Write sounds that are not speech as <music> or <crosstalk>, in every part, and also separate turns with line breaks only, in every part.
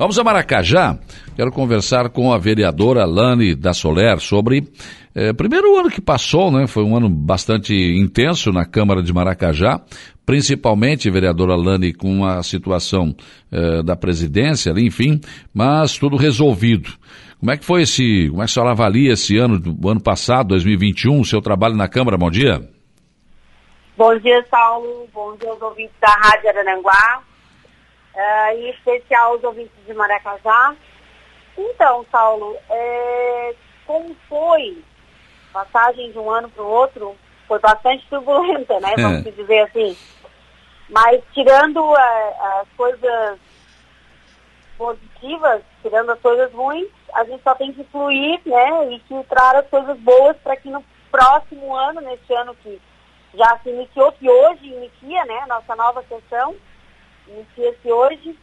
Vamos a Maracajá. Quero conversar com a vereadora Lani da Soler sobre. Eh, primeiro ano que passou, né? Foi um ano bastante intenso na Câmara de Maracajá, principalmente, vereadora Lani, com a situação eh, da presidência ali, enfim, mas tudo resolvido. Como é que foi esse. Como é que a senhora avalia esse ano, o ano passado, 2021, o seu trabalho na Câmara? Bom dia.
Bom dia, Saulo. Bom dia aos ouvintes da Rádio Arananguá uh, em especial os ouvintes de Maracajá. Então, Saulo, é, como foi passagem de um ano para o outro, foi bastante turbulenta, né? <laughs> É. Vamos dizer assim. Mas tirando uh, as coisas positivas, tirando as coisas ruins, a gente só tem que fluir, né? E filtrar as coisas boas para que no próximo ano, neste ano que já se iniciou, que hoje inicia, né? Nossa nova sessão, inicia-se hoje,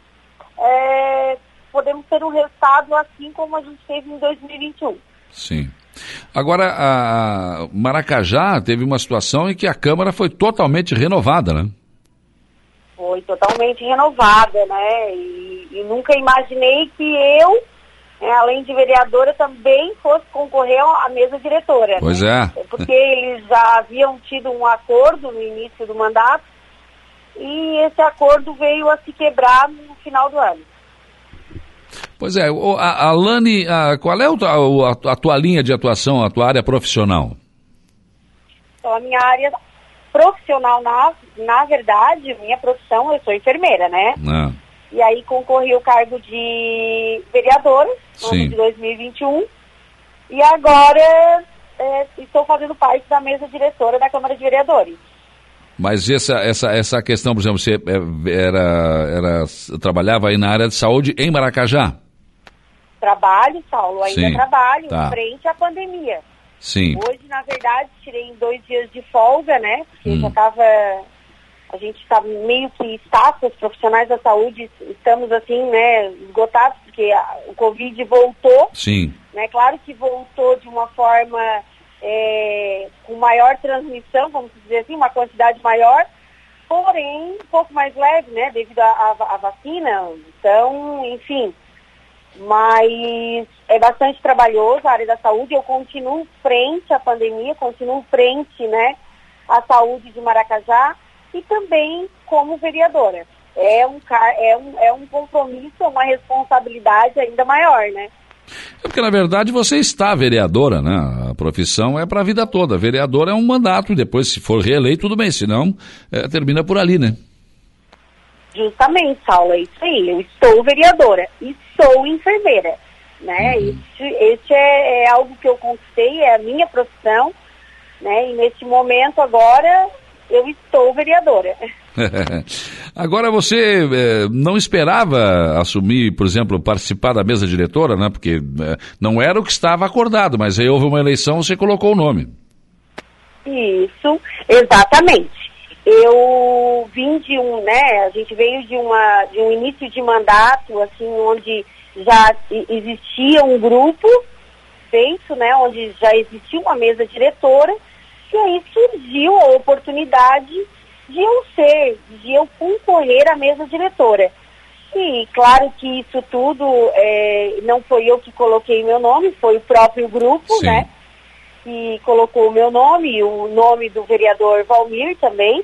é, podemos ter um resultado assim como a gente teve em 2021.
Sim. Agora, a Maracajá teve uma situação em que a Câmara foi totalmente renovada, né?
Foi totalmente renovada, né? E, e nunca imaginei que eu, né, além de vereadora, também fosse concorrer à mesa diretora.
Pois
né? é. Porque eles já haviam tido um acordo no início do mandato e esse acordo veio a se quebrar no final do ano.
Pois é, a, a Lani, a, qual é a, a, tua linha de atuação, a tua área profissional?
Então, a minha área profissional, na, na verdade, minha profissão, eu sou enfermeira, né? Ah. E aí concorri o cargo de vereadora no ano de 2021. E agora é, estou fazendo parte da mesa diretora da Câmara de Vereadores.
Mas essa, essa, essa questão, por exemplo, você é, era, era, trabalhava aí na área de saúde em Maracajá?
Trabalho, Saulo, ainda Sim, trabalho, tá. frente à pandemia.
Sim.
Hoje, na verdade, tirei dois dias de folga, né? Porque hum. já estava. A gente está meio que staff, os profissionais da saúde, estamos assim, né, esgotados, porque a, o Covid voltou.
Sim.
Né? Claro que voltou de uma forma é, com maior transmissão, vamos dizer assim, uma quantidade maior, porém um pouco mais leve, né, devido à vacina. Então, enfim, mas é bastante trabalhoso a área da saúde. Eu continuo frente à pandemia, continuo frente, né, à saúde de Maracajá e também como vereadora. É um, é um, é um compromisso, uma responsabilidade ainda maior, né?
É porque, na verdade, você está vereadora, né? A profissão é para a vida toda. Vereadora é um mandato, e depois, se for reeleito, tudo bem, senão é, termina por ali, né?
Justamente, Saulo, é isso aí. Eu estou vereadora e sou enfermeira, né? Uhum. Isso, esse é, é algo que eu conquistei, é a minha profissão, né? E neste momento agora eu estou vereadora. <laughs>
Agora você é, não esperava assumir, por exemplo, participar da mesa diretora, né? Porque é, não era o que estava acordado, mas aí houve uma eleição, você colocou o nome.
Isso, exatamente. Eu vim de um, né? A gente veio de uma de um início de mandato, assim, onde já existia um grupo feito, né? Onde já existia uma mesa diretora e aí surgiu a oportunidade de eu ser, de eu concorrer à mesa diretora. E claro que isso tudo é, não foi eu que coloquei meu nome, foi o próprio grupo, Sim. né? Que colocou o meu nome, o nome do vereador Valmir também.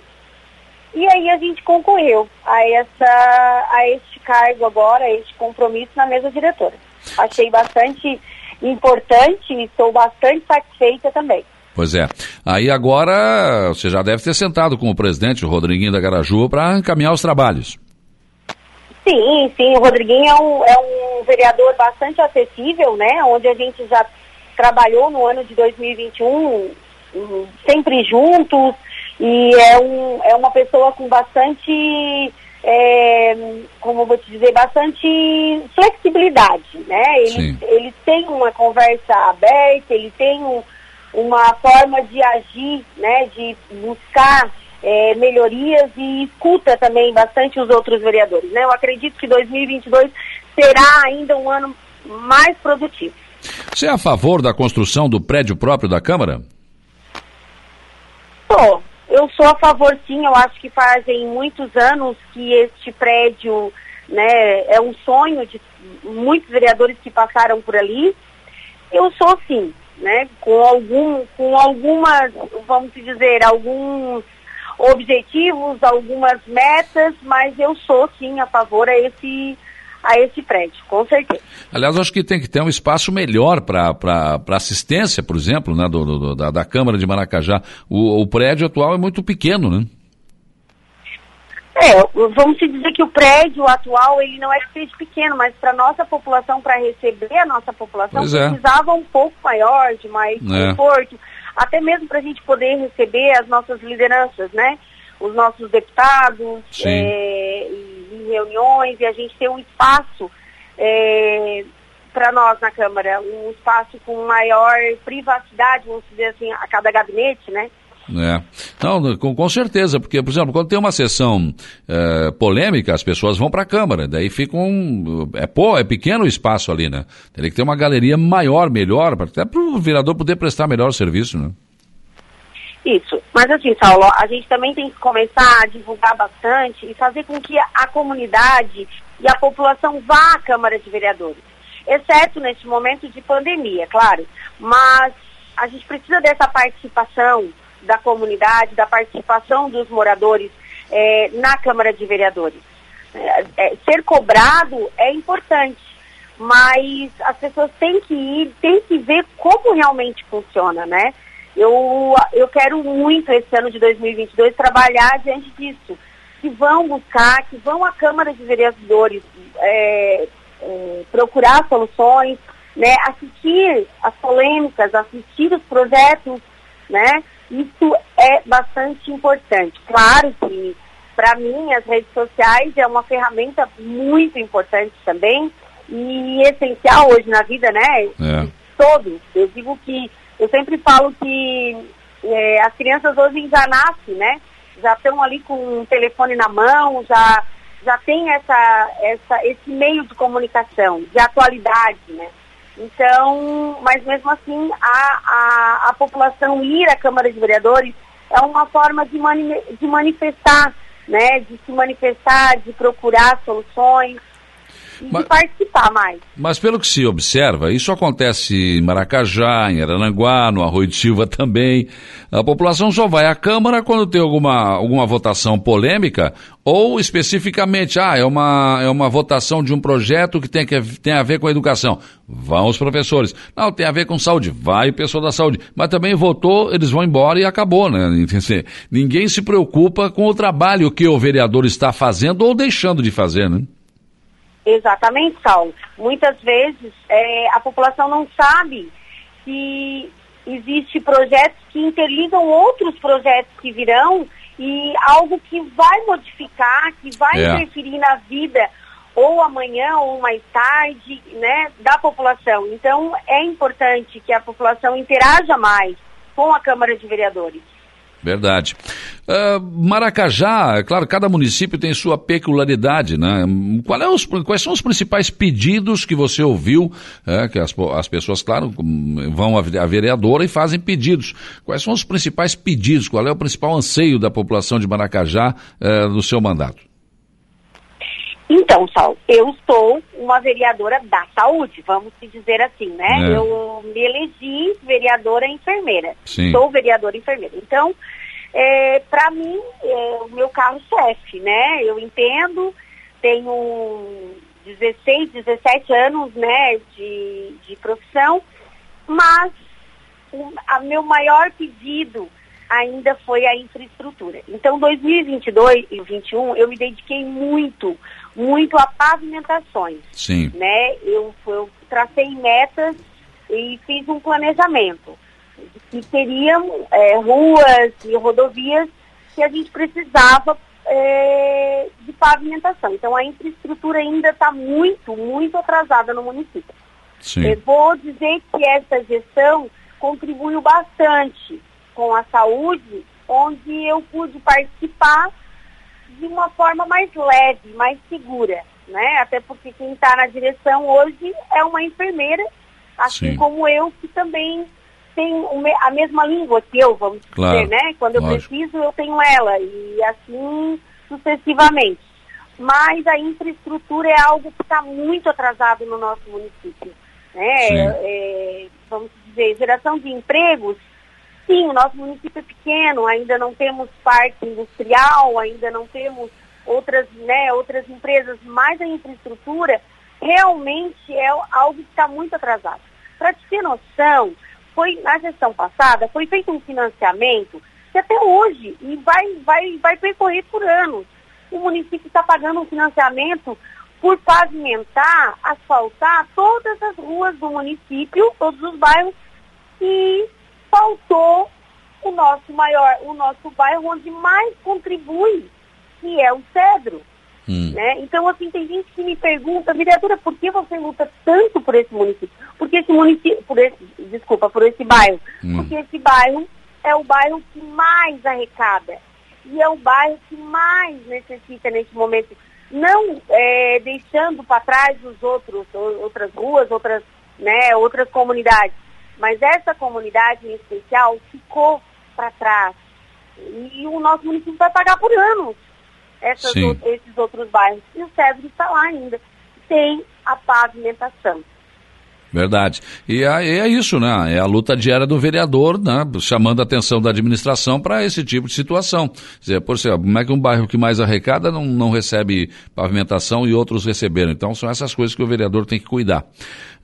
E aí a gente concorreu a, essa, a este cargo agora, a este compromisso na mesa diretora. Achei bastante importante e estou bastante satisfeita também.
Pois é. Aí agora você já deve ter sentado com o presidente, o Rodriguinho da Garaju, para encaminhar os trabalhos.
Sim, sim, o Rodriguinho é um, é um vereador bastante acessível, né? Onde a gente já trabalhou no ano de 2021 hum, sempre juntos e é, um, é uma pessoa com bastante, é, como vou te dizer, bastante flexibilidade, né? Ele, ele tem uma conversa aberta, ele tem um, uma forma de agir, né, de buscar é, melhorias e escuta também bastante os outros vereadores. Né? Eu acredito que 2022 será ainda um ano mais produtivo.
Você é a favor da construção do prédio próprio da Câmara?
Sou. Eu sou a favor, sim. Eu acho que fazem muitos anos que este prédio né? É um sonho de muitos vereadores que passaram por ali. Eu sou sim, né? Com algum, com algumas, vamos dizer, alguns objetivos, algumas metas, mas eu sou sim a favor a esse a esse prédio, com certeza.
Aliás, acho que tem que ter um espaço melhor para assistência, por exemplo, né, do, do, da, da Câmara de Maracajá. O, o prédio atual é muito pequeno, né?
É, vamos dizer que o prédio atual ele não é que seja pequeno, mas para nossa população, para receber a nossa população, pois é. precisava é. um pouco maior, de mais é. conforto, até mesmo para a gente poder receber as nossas lideranças, né? Os nossos deputados, é, em reuniões, e a gente ter um espaço é, para nós na Câmara, um espaço com maior privacidade, vamos dizer assim, a cada gabinete, né?
É. Não, com, com, certeza, porque, por exemplo, quando tem uma sessão é, polêmica, as pessoas vão para a Câmara, daí fica um. É, pô, é pequeno o espaço ali, né? Teria que ter uma galeria maior, melhor, até para o vereador poder prestar melhor serviço, né?
Isso. Mas assim, Saulo, a gente também tem que começar a divulgar bastante e fazer com que a comunidade e a população vá à Câmara de Vereadores. Exceto neste momento de pandemia, claro. Mas a gente precisa dessa participação da comunidade, da participação dos moradores é, na Câmara de Vereadores. É, é, ser cobrado é importante, mas as pessoas têm que ir, têm que ver como realmente funciona, né? Eu, eu quero muito esse ano de 2022 trabalhar diante disso, que vão buscar, que vão à Câmara de Vereadores é, é, procurar soluções, né, assistir as polêmicas, assistir os projetos, né, isso é bastante importante. Claro que, para mim, as redes sociais é uma ferramenta muito importante também e essencial hoje na vida, né? É. Todos. Eu digo que, eu sempre falo que é, as crianças hoje já nascem, né? Já estão ali com um telefone na mão, já, já tem essa, essa, esse meio de comunicação, de atualidade, né? Então, mas mesmo assim, a, a, a população ir à Câmara de Vereadores é uma forma de, mani de manifestar, né, de se manifestar, de procurar soluções, mas, participar mais.
Mas pelo que se observa, isso acontece em Maracajá, em Arananguá, no Arroio de Silva também. A população só vai à Câmara quando tem alguma, alguma votação polêmica ou especificamente, ah, é uma, é uma votação de um projeto que tem, que tem a ver com a educação. Vão os professores. Não, tem a ver com saúde. Vai o pessoal da saúde. Mas também votou, eles vão embora e acabou, né? <laughs> Ninguém se preocupa com o trabalho que o vereador está fazendo ou deixando de fazer, né?
Exatamente, Saulo. Muitas vezes é, a população não sabe que existe projetos que interligam outros projetos que virão e algo que vai modificar, que vai é. interferir na vida ou amanhã ou mais tarde, né, da população. Então é importante que a população interaja mais com a Câmara de Vereadores.
Verdade. Uh, Maracajá, é claro, cada município tem sua peculiaridade, né? Qual é os, quais são os principais pedidos que você ouviu? É, que as, as pessoas, claro, vão à vereadora e fazem pedidos. Quais são os principais pedidos? Qual é o principal anseio da população de Maracajá uh, no seu mandato?
Então, Sal, eu sou uma vereadora da saúde, vamos dizer assim, né? É. Eu me elegi vereadora enfermeira. Sim. Sou vereadora enfermeira. Então, é, para mim, é o meu carro-chefe, né? Eu entendo, tenho 16, 17 anos, né, de, de profissão, mas o a meu maior pedido ainda foi a infraestrutura. Então, 2022 e 2021, eu me dediquei muito, muito a pavimentações.
Sim.
Né? Eu, eu tracei metas e fiz um planejamento. Que teriam é, ruas e rodovias que a gente precisava é, de pavimentação. Então, a infraestrutura ainda está muito, muito atrasada no município.
Sim. Eu
vou dizer que essa gestão contribuiu bastante com a saúde, onde eu pude participar de uma forma mais leve, mais segura, né? Até porque quem está na direção hoje é uma enfermeira, assim Sim. como eu, que também tem a mesma língua que eu, vamos claro, dizer, né? Quando eu lógico. preciso, eu tenho ela, e assim sucessivamente. mas a infraestrutura é algo que está muito atrasado no nosso município. Né? É, vamos dizer, geração de empregos, sim, o nosso município é pequeno, ainda não temos parque industrial, ainda não temos outras, né, outras empresas, mas a infraestrutura realmente é algo que está muito atrasado. Para te ter noção, foi na gestão passada foi feito um financiamento que até hoje e vai, vai, vai percorrer por anos. O município está pagando um financiamento por pavimentar, asfaltar todas as ruas do município, todos os bairros, e faltou o nosso maior, o nosso bairro onde mais contribui, que é o Cedro. Hum. Né? Então, assim, tem gente que me pergunta, vereadora, por que você luta tanto por esse município? Porque esse município, por esse, desculpa, por esse bairro. Hum. Porque esse bairro é o bairro que mais arrecada. E é o bairro que mais necessita nesse momento. Não é, deixando para trás os outros, outras ruas, outras, né, outras comunidades. Mas essa comunidade em especial ficou para trás. E o nosso município vai pagar por anos essas, esses outros bairros. E o Cedro está lá ainda, sem a pavimentação.
Verdade. E é, é, isso, né? É a luta diária do vereador, né? Chamando a atenção da administração para esse tipo de situação. Quer dizer, por exemplo, como é que um bairro que mais arrecada não, não recebe pavimentação e outros receberam? Então, são essas coisas que o vereador tem que cuidar.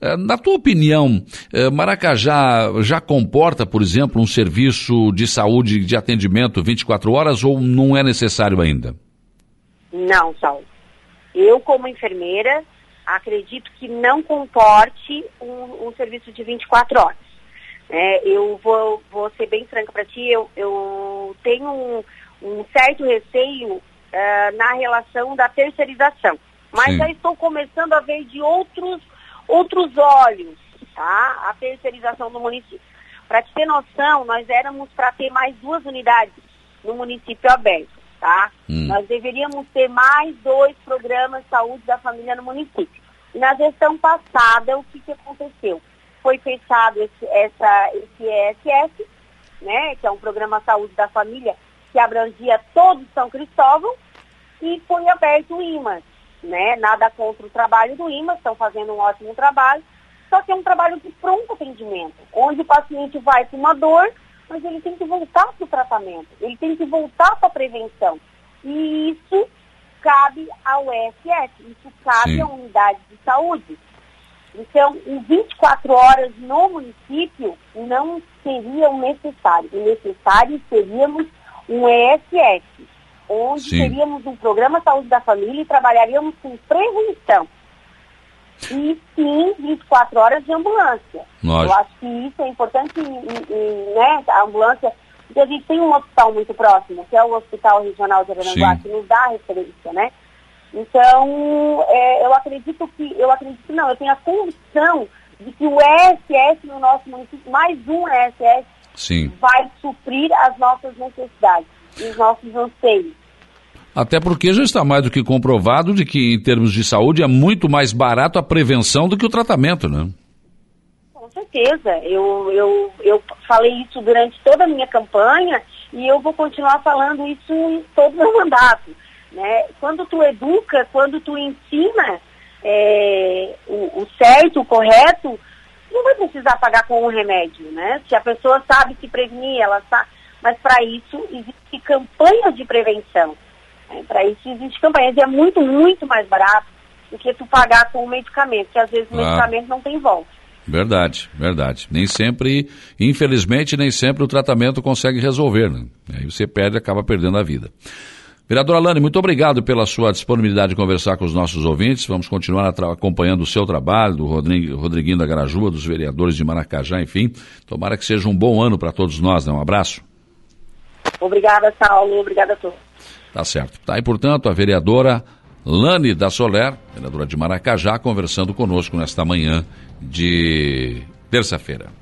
É, na tua opinião, é, Maracajá já comporta, por exemplo, um serviço de saúde de atendimento 24 horas ou não é necessário ainda?
Não, Saulo. Eu, como enfermeira, acredito que não comporte um, um serviço de 24 horas. É, eu vou, vou ser bem franca para ti, eu, eu tenho um, um certo receio uh, na relação da terceirização. Mas Sim. já estou começando a ver de outros, outros olhos tá? a terceirização do município. Para te ter noção, nós éramos para ter mais duas unidades no município aberto tá? Hum. Nós deveríamos ter mais dois programas de saúde da família no município. Na gestão passada, o que, que aconteceu? Foi fechado esse, essa, esse ESS, né, que é um programa saúde da família que abrangia todo São Cristóvão, e foi aberto o IMAS, né? Nada contra o trabalho do IMAS, estão fazendo um ótimo trabalho, só que é um trabalho de pronto atendimento, onde o paciente vai com uma dor, mas ele tem que voltar para o tratamento, ele tem que voltar para a prevenção. E isso cabe ao ESS, isso cabe Sim. à unidade de saúde. Então, em 24 horas no município não seriam necessário. O necessário seríamos um ESS, onde Sim. teríamos um programa Saúde da Família e trabalharíamos com prevenção e sim 24 horas de ambulância. Lógico. Eu acho que isso é importante, e, e, né, a ambulância, porque a gente tem um hospital muito próximo, que é o Hospital Regional de Aranaguá, que nos dá referência, né? Então, é, eu acredito que, eu acredito não, eu tenho a convicção de que o ESS no nosso município, mais um ESS, Sim. vai suprir as nossas necessidades, os nossos anseios.
Até porque já está mais do que comprovado de que, em termos de saúde, é muito mais barato a prevenção do que o tratamento, né?
Certeza. Eu, eu, eu falei isso durante toda a minha campanha e eu vou continuar falando isso em todo o meu mandato. Né? Quando tu educa, quando tu ensina é, o, o certo, o correto, não vai precisar pagar com um remédio, né? Se a pessoa sabe se prevenir, ela sabe. Mas para isso existe campanhas de prevenção. É, Para isso existe campanha. E é muito, muito mais barato do que tu pagar com o medicamento, que às vezes o ah. medicamento não tem volta.
Verdade, verdade. Nem sempre, infelizmente, nem sempre o tratamento consegue resolver. Né? Aí você perde acaba perdendo a vida. Vereador Alane, muito obrigado pela sua disponibilidade de conversar com os nossos ouvintes. Vamos continuar acompanhando o seu trabalho, do Rodriguinho da Garajuba, dos vereadores de Maracajá, enfim. Tomara que seja um bom ano para todos nós. Né? Um abraço.
Obrigada, Saulo. Obrigada a todos.
Tá certo. Tá aí, portanto, a vereadora Lani da Soler, vereadora de Maracajá, conversando conosco nesta manhã de terça-feira.